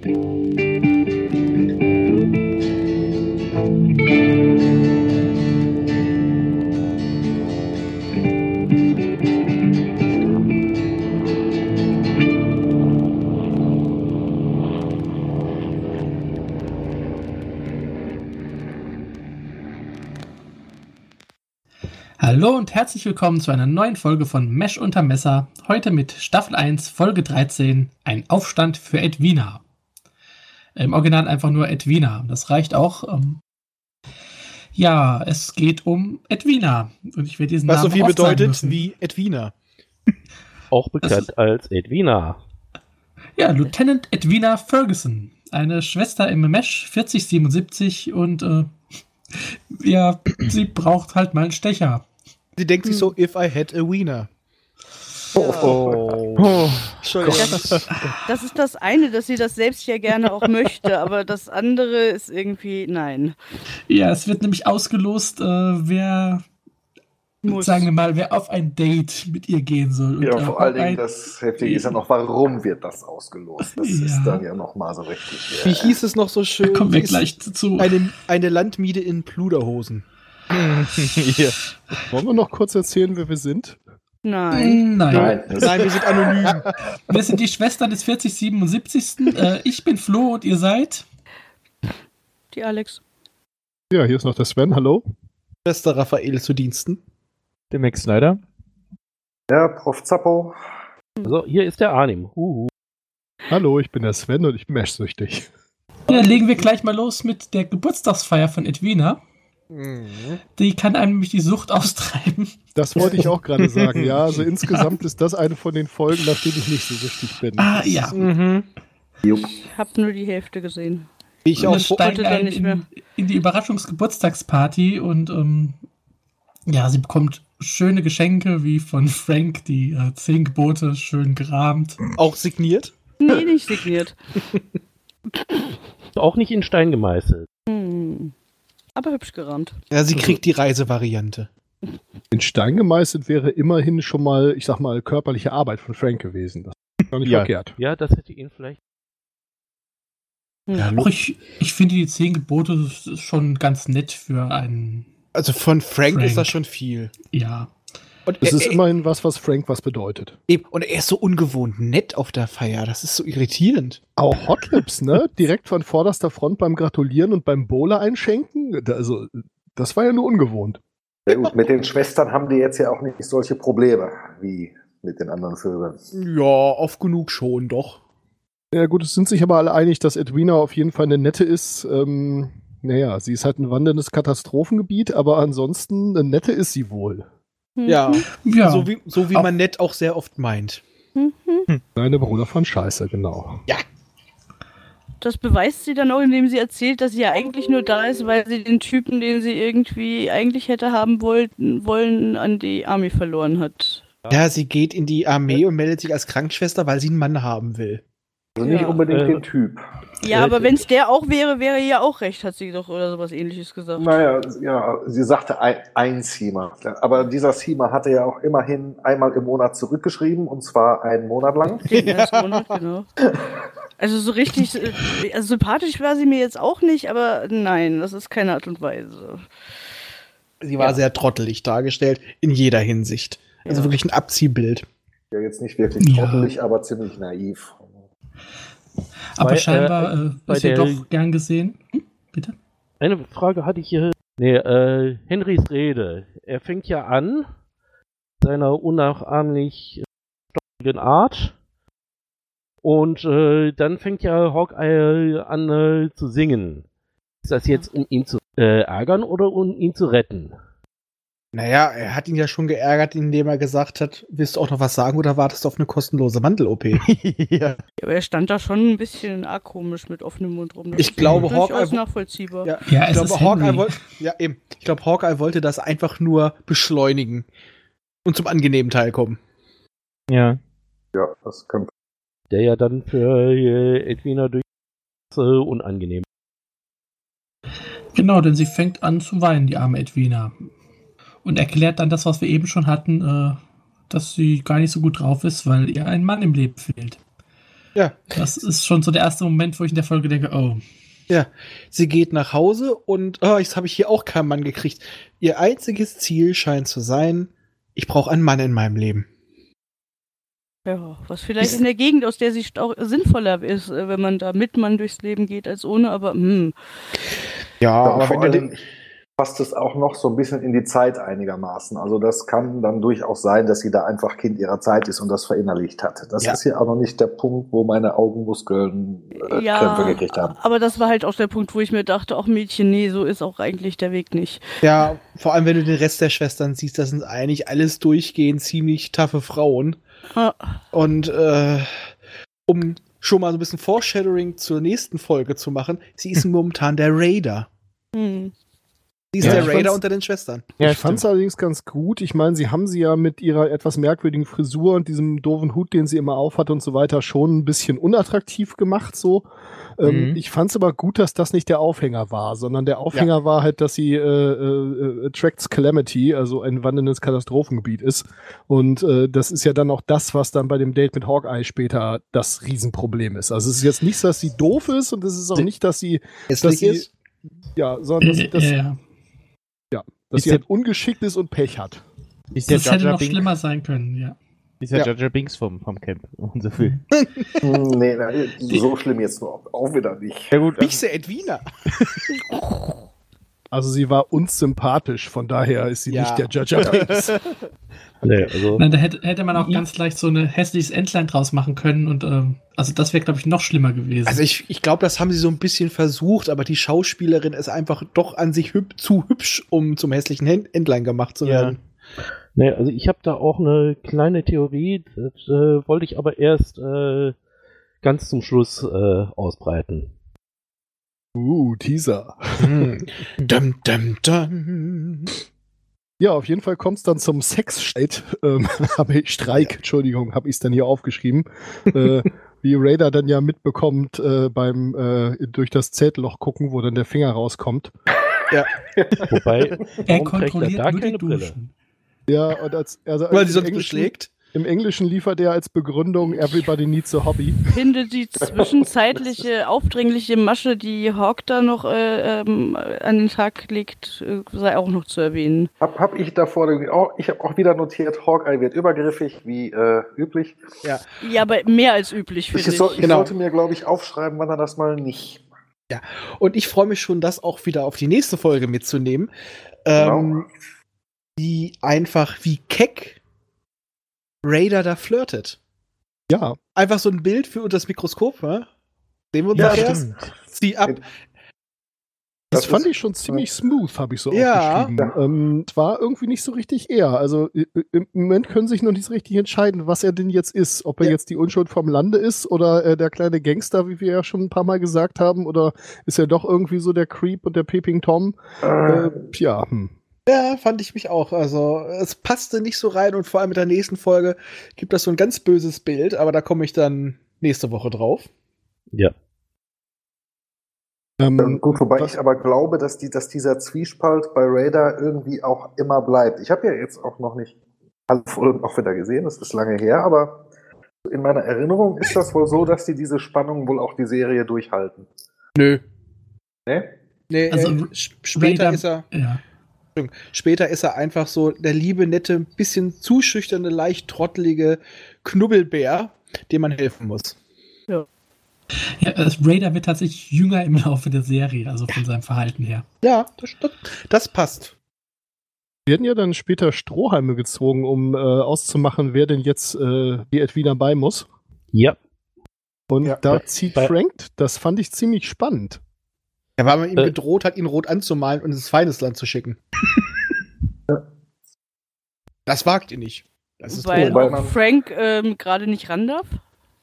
Hallo und herzlich willkommen zu einer neuen Folge von Mesh unter Messer. Heute mit Staffel 1, Folge 13, ein Aufstand für Edwina. Im Original einfach nur Edwina. Das reicht auch. Ähm ja, es geht um Edwina. Und ich werde diesen Was Namen so viel bedeutet wie Edwina. Auch bekannt als Edwina. Ja, Lieutenant Edwina Ferguson. Eine Schwester im Mesh 4077 und äh, ja, sie braucht halt mal einen Stecher. Sie denkt sich so, if I had a wiener. Oh. Oh, Entschuldigung. Das, das ist das eine, dass sie das selbst ja gerne auch möchte, aber das andere ist irgendwie nein. Ja, es wird nämlich ausgelost, äh, wer, Muss. sagen wir mal, wer auf ein Date mit ihr gehen soll. Und, Ja, vor allen Dingen, das Heftige ist ja noch, warum wird das ausgelost? Das Ja. ist dann ja noch mal so richtig. Wie äh, hieß es noch so schön? Kommen wir gleich zu. Eine, eine Landmiete in Pluderhosen. Hier. Wollen wir noch kurz erzählen, wer wir sind? Nein. Nein. Nein, wir sind anonym. Wir sind die Schwestern des 4077. Äh, ich bin Flo und ihr seid. Die Alex. Ja, hier ist noch der Sven, hallo. Schwester Raphael zu Diensten. Der Max Snyder. ja, Prof. Zappo. So, hier ist der Arnim. Huhu. Hallo, ich bin der Sven und ich bin Mesh-süchtig. Ja, legen wir gleich mal los mit der Geburtstagsfeier von Edwina. Die kann einem nämlich die Sucht austreiben. Das wollte ich auch gerade sagen. Ja, also insgesamt ist das eine von den Folgen, nach denen ich nicht so süchtig bin. Ah, ja. Mhm. Ich habe nur die Hälfte gesehen. Ich Und auch dann ein nicht mehr. in, in die Überraschungsgeburtstagsparty und ähm, ja, sie bekommt schöne Geschenke wie von Frank, die äh, zehn Gebote, schön gerahmt. auch signiert. Nee, nicht signiert. Auch nicht in Stein gemeißelt. Hm. Aber hübsch gerahmt. Ja, sie kriegt die Reisevariante. In Stein gemeißelt wäre immerhin schon mal, ich sag mal, körperliche Arbeit von Frank gewesen. Das ist gar nicht Ja. verkehrt. Ja, das hätte ihn vielleicht. Auch ich, ich finde die zehn Gebote schon ganz nett für einen, Also von Frank, Frank. ist das schon viel. ja. Und Das er, ist er, immerhin was, was Frank was bedeutet. eben, und er ist so ungewohnt nett auf der Feier. Das ist so irritierend. Auch Hotlips, ne? Direkt von vorderster Front beim Gratulieren und beim Bowler einschenken. Also, das war ja nur ungewohnt. Ja, gut, mit den Schwestern haben die jetzt ja auch nicht solche Probleme wie mit den anderen Vögeln. Ja, oft genug schon, doch. Ja gut, es sind sich aber alle einig, dass Edwina auf jeden Fall eine nette ist. Ähm, naja, sie ist halt ein wanderndes Katastrophengebiet, aber ansonsten eine nette ist sie wohl. Hm. Ja, Ja, so wie, so wie man nett auch sehr oft meint. Mhm. Deine Bruder von Scheiße, genau. Das beweist sie dann auch, indem sie erzählt, dass sie ja eigentlich nur da ist, weil sie den Typen, den sie irgendwie eigentlich hätte haben wollten, wollen, an die Army verloren hat. Ja, sie geht in die Armee und meldet sich als Krankenschwester, weil sie einen Mann haben will. Also nicht Ja. unbedingt Äh, den Typ. Ja, aber wenn es der auch wäre, wäre ihr auch recht, hat sie doch oder sowas ähnliches gesagt. Naja, ja, sie sagte ein, ein Seamer. Aber dieser Seamer hatte ja auch immerhin einmal im Monat zurückgeschrieben, und zwar einen Monat lang. Den ersten Monat, genau. Also so richtig, also sympathisch war sie mir jetzt auch nicht, aber nein, das ist keine Art und Weise. Sie war Ja. sehr trottelig dargestellt, in jeder Hinsicht. Also Ja. wirklich ein Abziehbild. Ja, jetzt nicht wirklich Ja. trottelig, aber ziemlich naiv. Aber bei, scheinbar äh, äh, ist der- doch gern gesehen. Hm, bitte? Eine Frage hatte ich hier. Nee, äh, Henrys Rede. Er fängt ja an, seiner unnachahmlich stockigen Art. Und äh, dann fängt ja Hawkeye an äh, zu singen. Ist das jetzt, um ihn zu äh, ärgern oder um ihn zu retten? Naja, er hat ihn ja schon geärgert, indem er gesagt hat, willst du auch noch was sagen oder wartest du auf eine kostenlose Mandel-OP? ja. Ja, aber er stand da schon ein bisschen arg komisch mit offenem Mund rum. Das Ich ist glaube, Hawkeye- nachvollziehbar. Ja, Ja, ich es glaube, Hawkeye wollte, ja, eben. Ich glaube, Hawkeye wollte das einfach nur beschleunigen und zum angenehmen Teil kommen. ja. Ja, das könnte. Der ja dann für äh, Edwina durch äh, unangenehm. Genau, denn sie fängt an zu weinen, die arme Edwina. Und erklärt dann das, was wir eben schon hatten, äh, dass sie gar nicht so gut drauf ist, weil ihr ein Mann im Leben fehlt. Ja. Das ist schon so der erste Moment, wo ich in der Folge denke, oh, Sie geht nach Hause und oh, jetzt habe ich hier auch keinen Mann gekriegt. Ihr einziges Ziel scheint zu sein, ich brauche einen Mann in meinem Leben. Ja, was vielleicht in der Gegend, aus der sie auch sinnvoller ist, äh, wenn man da mit Mann durchs Leben geht als ohne, aber hm. Ja, Ja, aber vor wenn du allem den, passt es auch noch so ein bisschen in die Zeit einigermaßen. Also das kann dann durchaus sein, dass sie da einfach Kind ihrer Zeit ist und das verinnerlicht hat. Das Ja. ist hier aber nicht der Punkt, wo meine Augenmuskeln äh, Krämpfe gekriegt haben. aber das war halt auch der Punkt, wo ich mir dachte, ach Mädchen, nee, so ist auch eigentlich der Weg nicht. ja, vor allem wenn du den Rest der Schwestern siehst, das sind eigentlich alles durchgehend ziemlich taffe Frauen. Ah, Und äh, um schon mal so ein bisschen Foreshadowing zur nächsten Folge zu machen, sie ist momentan der Raider. hm. Sie ist Ja, der ich Raider unter den Schwestern. ich fand es allerdings ganz gut. Ich meine, sie haben sie ja mit ihrer etwas merkwürdigen Frisur und diesem doofen Hut, den sie immer aufhat und so weiter, schon ein bisschen unattraktiv gemacht so. Ähm, Mhm. Ich fand es aber gut, dass das nicht der Aufhänger war, sondern der Aufhänger war halt, dass sie äh, äh, Attracts Calamity, also ein wandelndes Katastrophengebiet ist. Und äh, das ist ja dann auch das, was dann bei dem Date mit Hawkeye später das Riesenproblem ist. Also es ist jetzt nicht, dass sie doof ist und es ist auch nicht, dass sie, dass sie, ist. ja, sondern dass, dass, ja, dass Ist sie ja- halt ungeschickt ist und Pech hat. Ist das hätte noch Binks, schlimmer sein können, ja. ist der Ja. Jar Jar Binks vom, vom Camp und so viel. Hm, nee, nee, so schlimm jetzt nur auch wieder nicht. Ja gut, Bichse Edwina. Also sie war uns sympathisch, von daher ist sie Ja. nicht der Binks. Nee, also, Nein, da hätte, hätte man auch ganz leicht so eine hässliches Entlein draus machen können und ähm, also das wäre, glaube ich, noch schlimmer gewesen. Also ich, ich glaube, das haben sie so ein bisschen versucht, aber die Schauspielerin ist einfach doch an sich hüb zu hübsch, um zum hässlichen Hen- Entlein gemacht zu Ja. werden. nee, also ich habe da auch eine kleine Theorie, das äh, wollte ich aber erst äh, ganz zum Schluss äh, ausbreiten. Uh, Teaser. Hm. dum, dum, dum. Ja, auf jeden Fall kommt es dann zum Sexstreit. Ähm, habe ich Streik, Entschuldigung, habe ich es dann hier aufgeschrieben. äh, wie Raider dann ja mitbekommt äh, beim äh, durch das Zeltloch gucken, wo dann der Finger rauskommt. Wobei, er trägt er kontrolliert da nur die keine Brille? Duschen. Ja, und als, also Weil die sonst beschlägt. Im Englischen liefert er als Begründung Everybody needs a hobby. finde die zwischenzeitliche, aufdringliche Masche, die Hawk da noch äh, ähm, an den Tag legt, äh, sei auch noch zu erwähnen. Hab, hab ich davor, auch, ich habe auch wieder notiert, Hawkeye wird übergriffig, wie äh, üblich. Ja, aber mehr als üblich, Ich, finde ich. soll, ich Genau. sollte mir, glaube ich, aufschreiben, wann er das mal nicht macht. Und ich freue mich schon, das auch wieder auf die nächste Folge mitzunehmen. Ähm, die einfach wie keck Raider da flirtet. Ja, Einfach so ein Bild für unter das Mikroskop, wa? Sehen wir uns Ja, stimmt. Zieh ab. Das, Das fand ist- ich schon ziemlich smooth, habe ich so Ja. aufgeschrieben. Ähm, es war irgendwie nicht so richtig er. Also im Moment können sich noch nicht so richtig entscheiden, was er denn jetzt ist. Ob er Ja. jetzt die Unschuld vom Lande ist oder äh, der kleine Gangster, wie wir ja schon ein paar Mal gesagt haben, oder ist er doch irgendwie so der Creep und der Peeping Tom? Äh, ja, hm. Ja, fand ich mich auch. Also, es passte nicht so rein und vor allem mit der nächsten Folge gibt das so ein ganz böses Bild, aber da komme ich dann nächste Woche drauf. Ja. ähm, Gut, wobei ich aber glaube, dass, die, dass dieser Zwiespalt bei Raider irgendwie auch immer bleibt. Ich habe ja jetzt auch noch nicht alle Folgen auch wieder gesehen, das ist lange her, aber in meiner Erinnerung ist das wohl so, dass die diese Spannung wohl auch die Serie durchhalten. Nö. Ne? Nee, Also, äh, später Raider- ist er. Ja. Später ist er einfach so der liebe, nette, bisschen zu schüchterne, leicht trottelige Knubbelbär, dem man helfen muss. ja das Raider wird tatsächlich jünger im Laufe der Serie, also von seinem Verhalten her. Ja, das, das, das passt. werden ja dann später Strohhalme gezogen, um äh, auszumachen, wer denn jetzt äh, die Edwina bei muss. Ja. Und Ja. da zieht Frank, das fand ich ziemlich spannend. Ja, weil man ihm Äh. gedroht hat, ihn rot anzumalen und ins Feindesland zu schicken. Das wagt ihr nicht. Das ist Weil auch man- Frank ähm, gerade nicht ran darf.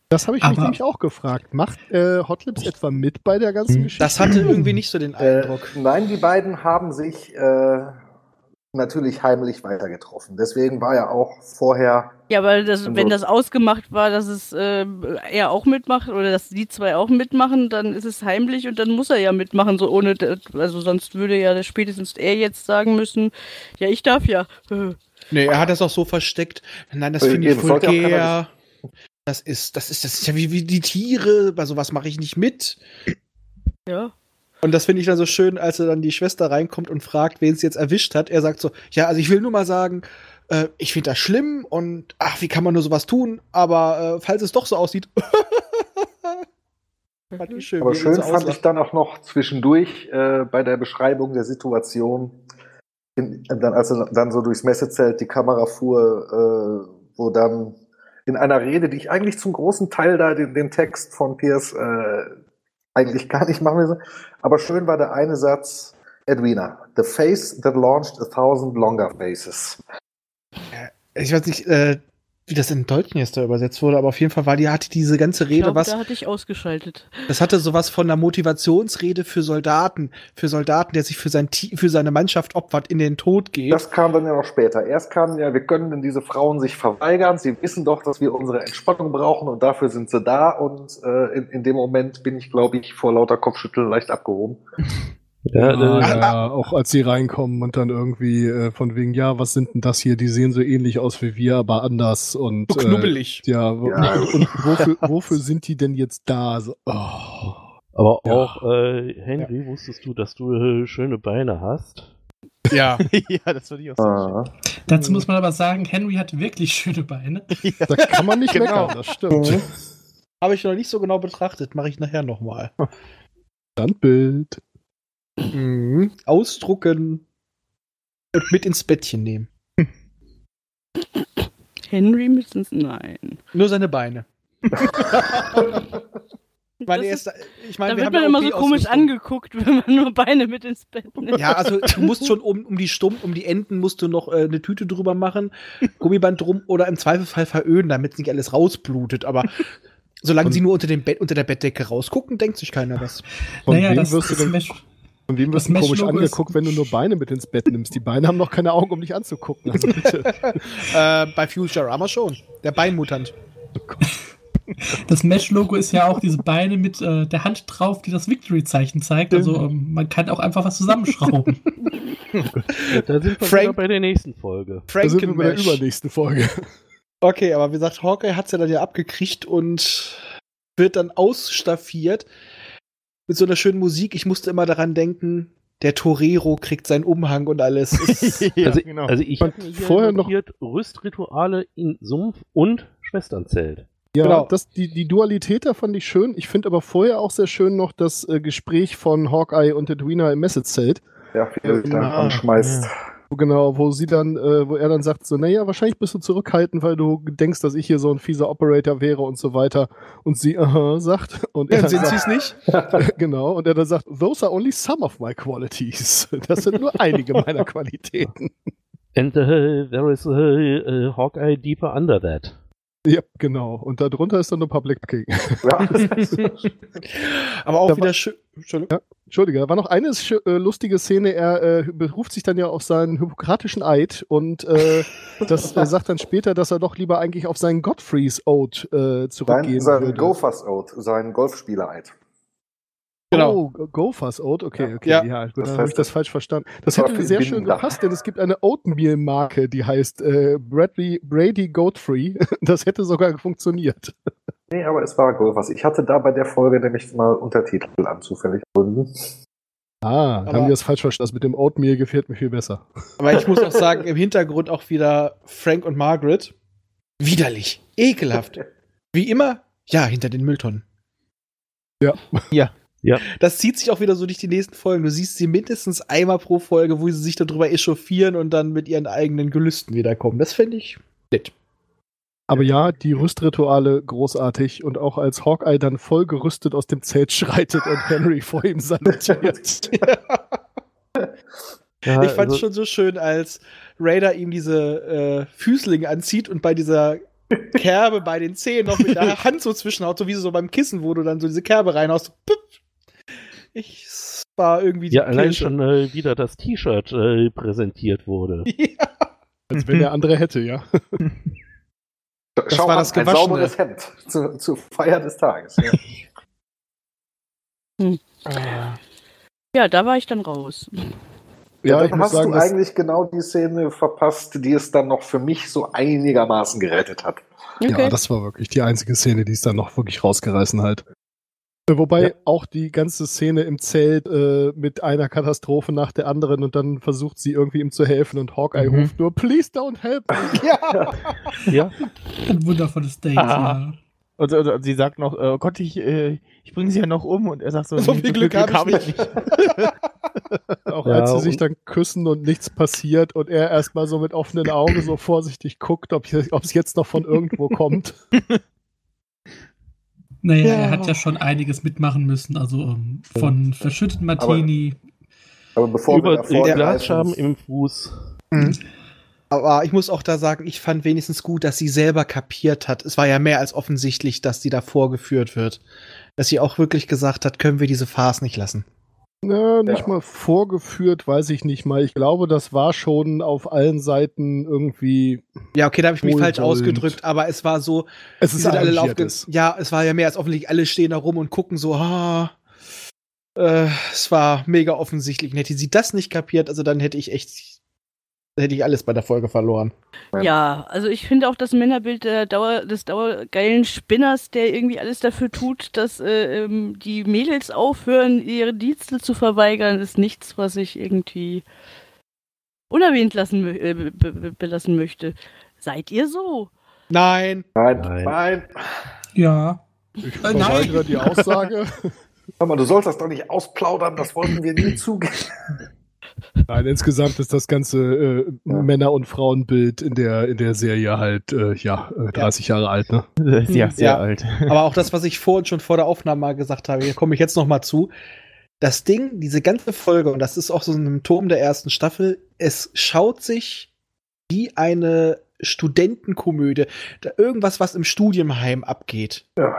Das habe ich mich nämlich auch gefragt. Macht äh, Hotlips etwa mit bei der ganzen Hm. Geschichte? Das hatte irgendwie nicht so den Äh, Eindruck. nein, die beiden haben sich äh, natürlich heimlich weiter getroffen. Deswegen war ja auch vorher Ja, weil das, wenn das ausgemacht war, dass es ähm, er auch mitmacht oder dass die zwei auch mitmachen, dann ist es heimlich und dann muss er ja mitmachen, so ohne, also sonst würde ja spätestens er jetzt sagen müssen, ja, ich darf ja. Äh, Nee, er hat das auch so versteckt. Nein, das Äh, finde ich keiner vulgär. Das ist, das ist, das ist ja wie, wie die Tiere, bei sowas mache ich nicht mit. Ja. Und das finde ich dann so schön, als er dann die Schwester reinkommt und fragt, wen es jetzt erwischt hat. Er sagt so, ja, also ich will nur mal sagen, äh, ich finde das schlimm und ach, wie kann man nur sowas tun? Aber äh, falls es doch so aussieht. fand ich schön, Aber er schön so fand ich dann auch noch zwischendurch äh, bei der Beschreibung der Situation, in, dann, als er dann so durchs Messezelt die Kamera fuhr, äh, wo dann in einer Rede, die ich eigentlich zum großen Teil da den, den Text von Pierce äh, eigentlich gar nicht machen will, aber schön war der eine Satz, Edwina, the face that launched a thousand longer faces. Ich weiß nicht, äh, wie das in Deutschen jetzt da übersetzt wurde, aber auf jeden Fall war die, hatte diese ganze Ich Rede glaube, was. da hatte ich ausgeschaltet. Das hatte sowas von einer Motivationsrede für Soldaten, für Soldaten, der sich für, sein, für seine Mannschaft opfert, in den Tod geht. Das kam dann ja noch später. Erst kam ja, wir können denn diese Frauen sich verweigern. Sie wissen doch, dass wir unsere Entspannung brauchen und dafür sind sie da. Und äh, in, in dem Moment bin ich, glaube ich, vor lauter Kopfschütteln leicht abgehoben. Ja, Ja, äh, ja, auch als sie reinkommen und dann irgendwie äh, von wegen, ja, was sind denn das hier? Die sehen so ähnlich aus wie wir, aber anders und so knubbelig. Äh, ja, Ja. Und, und wofür, wofür sind die denn jetzt da? So, oh. aber Ja. auch, äh, Henry, wusstest du, dass du äh, schöne Beine hast? Ja. ja, das würde ich auch so Ah. Dazu muss man aber sagen, Henry hat wirklich schöne Beine. Da kann man nicht Genau. meckern, das stimmt. Habe ich noch nicht so genau betrachtet, mache ich nachher nochmal. Standbild. Mhm. Ausdrucken und mit ins Bettchen nehmen. Henry müssen Nein. Nur seine Beine. Ich meine, Das er ist- ich meine, da wir wird haben man ja immer so komisch angeguckt, wenn man nur Beine mit ins Bett nimmt. Ja, also du musst schon um, um die Stumm, um die Enden musst du noch äh, eine Tüte drüber machen, Gummiband drum oder im Zweifelsfall veröden, damit nicht alles rausblutet. Aber solange Und- sie nur unter dem Bett, unter der Bettdecke rausgucken, denkt sich keiner was. Von naja, wem das, wirst du das denn, Von wem wirst du komisch angeguckt, wenn du nur Beine mit ins Bett nimmst? Die Beine haben noch keine Augen, um dich anzugucken. Also bitte. äh, bei Futurama schon. Der Beinmutant. das Mesh-Logo ist ja auch diese Beine mit äh, der Hand drauf, die das Victory-Zeichen zeigt. Also ähm, man kann auch einfach was zusammenschrauben. Da sind wir Frank- bei der nächsten Folge. Da sind wir bei der übernächsten Folge. Okay, aber wie gesagt, Hawkeye hat's ja dann ja abgekriegt und wird dann ausstaffiert mit so einer schönen Musik. Ich musste immer daran denken, der Torero kriegt seinen Umhang und alles. Ja, also, genau. also ich habe vorher noch- Rüstrituale in Sumpf und Schwesternzelt. Ja, Genau. das, die, die Dualität da fand ich schön. Ich finde aber vorher auch sehr schön noch das äh, Gespräch von Hawkeye und Edwina im Messezelt. Ja, dann Ah, anschmeißt. Wo Genau, wo sie dann, äh, wo er dann sagt, so, naja, wahrscheinlich bist du zurückhaltend, weil du denkst, dass ich hier so ein fieser Operator wäre und so weiter. Und sie, aha, sagt. Und er dann dann sind sagt, sie es nicht? genau, und er dann sagt, those are only some of my qualities. Das sind nur einige meiner Qualitäten. And uh, there is a, a Hawkeye deeper under that. Ja, genau. Und darunter ist dann nur Public King. Ja. Aber auch Da wieder schön. Entschuldigung. Entschuldige, da war noch eine äh, lustige Szene. Er äh, beruft sich dann ja auf seinen hippokratischen Eid und äh, das äh, sagt dann später, dass er doch lieber eigentlich auf seinen Godfrey's Oath äh, zurückgehen Sein, sein würde. Gophers Oath, sein Golfspieler-Eid. Genau. Oh, Go- Gophers Oath, okay, Ja. okay, Ja. ja, gut, Das habe ich das falsch verstanden. Das hätte für sehr schön Binder. gepasst, denn es gibt eine Oatmeal-Marke, die heißt äh, Bradley Brady Godfrey. Das hätte sogar funktioniert. Nee, aber es war Gophers. Ich hatte da bei der Folge nämlich mal Untertitel an zufällig Gründen. Ah, Aber- haben die das falsch verstanden? Das mit dem Oatmeal gefällt mir viel besser. Aber ich muss auch sagen, im Hintergrund auch wieder Frank und Margaret. Widerlich. Ekelhaft. Wie immer, ja, hinter den Mülltonnen. Ja. Ja. Ja. Das zieht sich auch wieder so durch die nächsten Folgen. Du siehst sie mindestens einmal pro Folge, wo sie sich darüber echauffieren und dann mit ihren eigenen Gelüsten wiederkommen. Das finde ich nett. Aber ja, die Rüstrituale großartig und auch als Hawkeye dann voll gerüstet aus dem Zelt schreitet und Henry vor ihm salutiert. Ja, ich fand es also- schon so schön, als Raider ihm diese äh, Füßlinge anzieht und bei dieser Kerbe bei den Zehen noch mit der Hand so zwischenhaut, so wie so beim Kissen, wo du dann so diese Kerbe reinhaust. Pup. Ich war irgendwie die Ja, allein Kirsche. schon äh, wieder das T-Shirt äh, präsentiert wurde. Ja. Als wenn der andere hätte, ja. Schau war mal, das ein sauberes Hemd zu, zur Feier des Tages. Ja. Ja, da war ich dann raus. Ja, ich dann hast sagen, du eigentlich genau die Szene verpasst, die es dann noch für mich so einigermaßen gerettet hat. Okay. Ja, das war wirklich die einzige Szene, die es dann noch wirklich rausgerissen hat. Wobei Ja. auch die ganze Szene im Zelt äh, mit einer Katastrophe nach der anderen und dann versucht sie irgendwie ihm zu helfen und Hawkeye Mhm. ruft nur, please don't help me. Ja. Ja. Ein wundervolles Date. Ah. Ja. Und, und, und sie sagt noch, äh, oh Gott, ich, äh, ich bringe sie ja noch um. Und er sagt so, So nee, viel Glück hab ich nicht. Auch Ja, als sie sich dann küssen und nichts passiert und er erstmal so mit offenen Augen so vorsichtig guckt, ob es jetzt noch von irgendwo kommt. Naja, Ja. er hat ja schon einiges mitmachen müssen. Also ähm, von verschütteten Martini. Aber bevor wir Über vorgreifen, Glasscherben im Fuß. Aber ich muss auch da sagen, ich fand wenigstens gut, dass sie selber kapiert hat. Es war ja mehr als offensichtlich, dass sie da vorgeführt wird. Dass sie auch wirklich gesagt hat, können wir diese Farce nicht lassen. Na, nicht Ja. mal vorgeführt, weiß ich nicht mal. Ich glaube, das war schon auf allen Seiten irgendwie. Ja, okay, da habe ich mich falsch ausgedrückt, aber es war so, Es ist sind alle laufen. Ja, es war ja mehr als offensichtlich, alle stehen da rum und gucken so, ah. Äh, es war mega offensichtlich. Und hätte sie das nicht kapiert, also dann hätte ich echt, hätte ich alles bei der Folge verloren. Ja, also ich finde auch das Männerbild der Dauer, des dauergeilen Spinners, der irgendwie alles dafür tut, dass äh, ähm, die Mädels aufhören, ihre Dienste zu verweigern, ist nichts, was ich irgendwie unerwähnt lassen, äh, be be belassen möchte. Seid ihr so? Nein. Nein, Nein. nein. Ja. Ich Äh, nein. verweigere die Aussage. Mal, du sollst das doch nicht ausplaudern, das wollten wir nie zugeben. Nein, insgesamt ist das ganze äh, Ja. Männer- und Frauenbild in der, in der Serie halt, äh, ja, äh, 30 Jahre alt, ne? ja, sehr Ja. alt. Aber auch das, was ich vorhin schon vor der Aufnahme mal gesagt habe, hier komme ich jetzt noch mal zu. Das Ding, diese ganze Folge, und das ist auch so ein Symptom der ersten Staffel, es schaut sich wie eine Studentenkomödie, da irgendwas, was im Studienheim abgeht. Ja,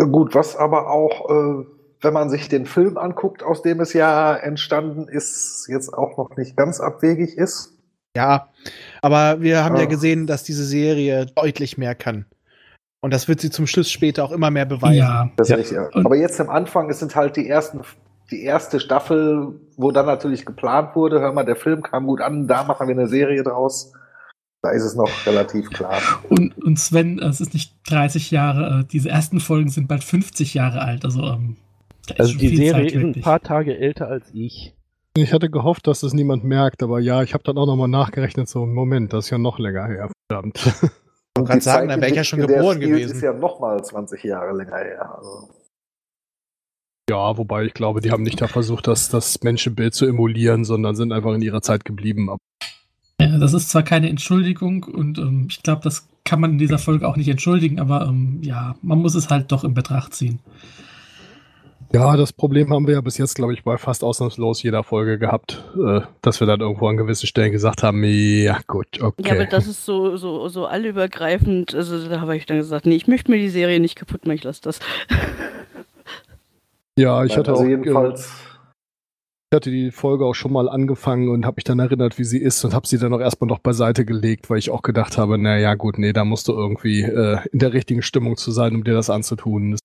äh, gut, was aber auch, äh, wenn man sich den Film anguckt, aus dem es ja entstanden ist, jetzt auch noch nicht ganz abwegig ist. Ja, aber wir haben ja Ah. gesehen, dass diese Serie deutlich mehr kann. Und das wird sie zum Schluss später auch immer mehr beweisen. Ja. Das Ja. richtig. Aber jetzt am Anfang, es sind halt die ersten, die erste Staffel, wo dann natürlich geplant wurde, hör mal, der Film kam gut an, da machen wir eine Serie draus. Da ist es noch relativ klar. Und, und Sven, es ist nicht 30 Jahre, äh, diese ersten Folgen sind bald 50 Jahre alt. Also, ähm, Also die Serie Zeit ist ein paar Tage älter als ich. Ich hatte gehofft, dass das niemand merkt, aber ja, ich habe dann auch nochmal nachgerechnet, so, Moment, das ist ja noch länger her, verdammt. Ich wollte gerade sagen, dann wäre ich ja schon geboren Stil gewesen. ist ja noch mal 20 Jahre länger her. Also, Ja, wobei ich glaube, die haben nicht da versucht, das, das Menschenbild zu emulieren, sondern sind einfach in ihrer Zeit geblieben. Ja, das ist zwar keine Entschuldigung und ähm, ich glaube, das kann man in dieser Folge auch nicht entschuldigen, aber ähm, ja, man muss es halt doch in Betracht ziehen. Ja, das Problem haben wir ja bis jetzt, glaube ich, bei fast ausnahmslos jeder Folge gehabt, äh, dass wir dann irgendwo an gewissen Stellen gesagt haben, ja gut, okay. Ja, aber das ist so, so, so allübergreifend. Also da habe ich dann gesagt, nee, ich möchte mir die Serie nicht kaputt machen, ich lasse das. ja, ich hatte also auch, jedenfalls. ich hatte die Folge auch schon mal angefangen und habe mich dann erinnert, wie sie ist und habe sie dann auch erstmal noch beiseite gelegt, weil ich auch gedacht habe, na ja gut, nee, da musst du irgendwie äh, in der richtigen Stimmung zu sein, um dir das anzutun. Das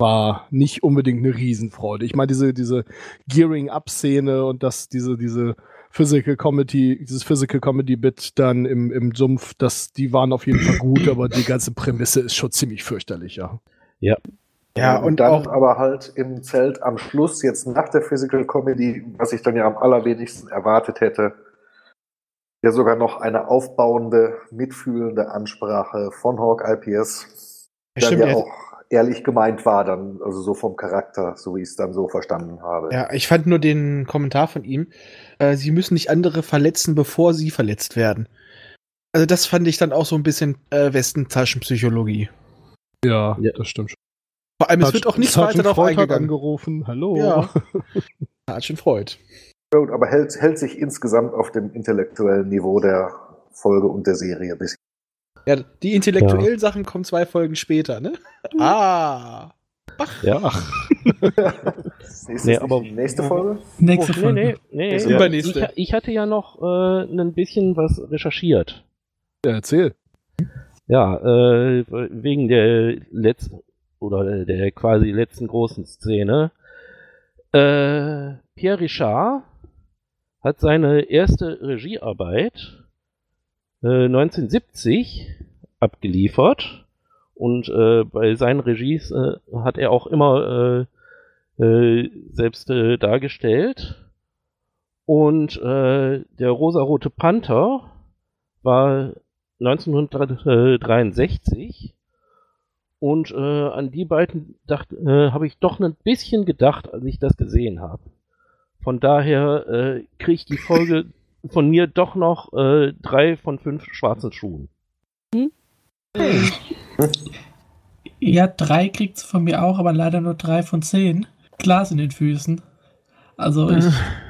war nicht unbedingt eine Riesenfreude. Ich meine, diese, diese Gearing-Up-Szene und das, diese, diese Physical Comedy, dieses Physical Comedy-Bit dann im, im Sumpf, das, die waren auf jeden Fall gut, aber die ganze Prämisse ist schon ziemlich fürchterlich, ja. Ja, und dann auch aber halt im Zelt am Schluss, jetzt nach der Physical Comedy, was ich dann ja am allerwenigsten erwartet hätte, ja sogar noch eine aufbauende, mitfühlende Ansprache von Hawk IPS, Ja, stimmt, ja ja. auch ehrlich gemeint war, dann, also so vom Charakter, so wie ich es dann so verstanden habe. Ja, ich fand nur den Kommentar von ihm, äh, sie müssen nicht andere verletzen, bevor sie verletzt werden. Also das fand ich dann auch so ein bisschen äh, Westentaschenpsychologie. Ja, Ja. das stimmt schon. Vor allem, es wird auch nicht weiter darauf Freud eingegangen. angerufen, hallo. Ja. Hat schon freut. Gut, aber hält, hält sich insgesamt auf dem intellektuellen Niveau der Folge und der Serie bis. Ja, die intellektuellen Sachen kommen zwei Folgen später, ne? Ah. Ja. Ist Nee, aber- die nächste Folge? Nächste Oh, nee, Folge. nee, nee. Das Ja. Ich, ich hatte ja noch äh, ein bisschen was recherchiert. Ja, erzähl. Ja, äh, wegen der letzten oder der quasi letzten großen Szene. Äh, Pierre Richard hat seine erste Regiearbeit äh, 1970 abgeliefert und äh, bei seinen Regies äh, hat er auch immer äh, äh, selbst äh, dargestellt. Und äh, der rosarote Panther war 1963 und äh, an die beiden äh, habe ich doch ein bisschen gedacht, als ich das gesehen habe. Von daher äh, kriege ich die Folge von mir doch noch äh, drei von fünf schwarzen Schuhen. Ja, drei kriegt sie von mir auch, aber leider nur drei von zehn. Glas in den Füßen. Also ich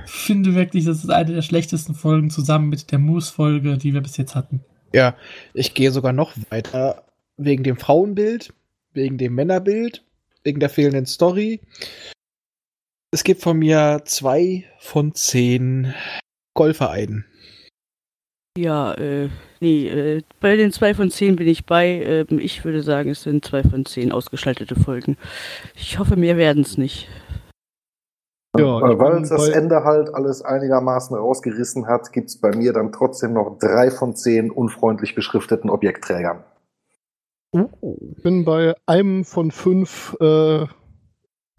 finde wirklich, das ist eine der schlechtesten Folgen zusammen mit der Moose-Folge, die wir bis jetzt hatten. Ja, ich gehe sogar noch weiter. Wegen dem Frauenbild, wegen dem Männerbild, wegen der fehlenden Story. Es gibt von mir zwei von zehn Golfereiden. Ja, äh, nee, äh, bei den zwei von zehn bin ich bei. Ähm, ich würde sagen, es sind zwei von zehn ausgeschaltete Folgen. Ich hoffe, mehr werden es nicht. Ja, Äh, Weil es das Ende halt alles einigermaßen rausgerissen hat, gibt es bei mir dann trotzdem noch drei von zehn unfreundlich beschrifteten Objektträgern. Ich bin bei einem von fünf, äh,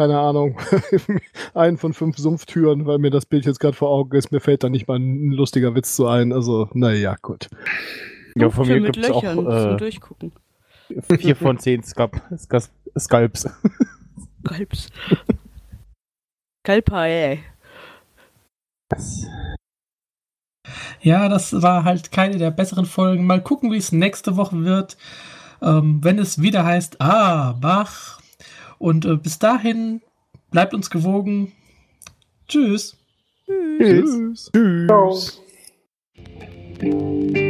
keine Ahnung, einen von fünf Sumpftüren, weil mir das Bild jetzt gerade vor Augen ist. Mir fällt da nicht mal ein lustiger Witz zu ein. Also, naja, gut. Ja, von mir mit gibt es auch Löchern zum äh, Durchgucken. vier von zehn. Scalps. Galps. Galpa, ey. Ja, das war halt keine der besseren Folgen. Mal gucken, wie es nächste Woche wird, ähm, wenn es wieder heißt, ah, Bach. Und äh, bis dahin bleibt uns gewogen. Tschüss. Tschüss. Ciao. Tschüss.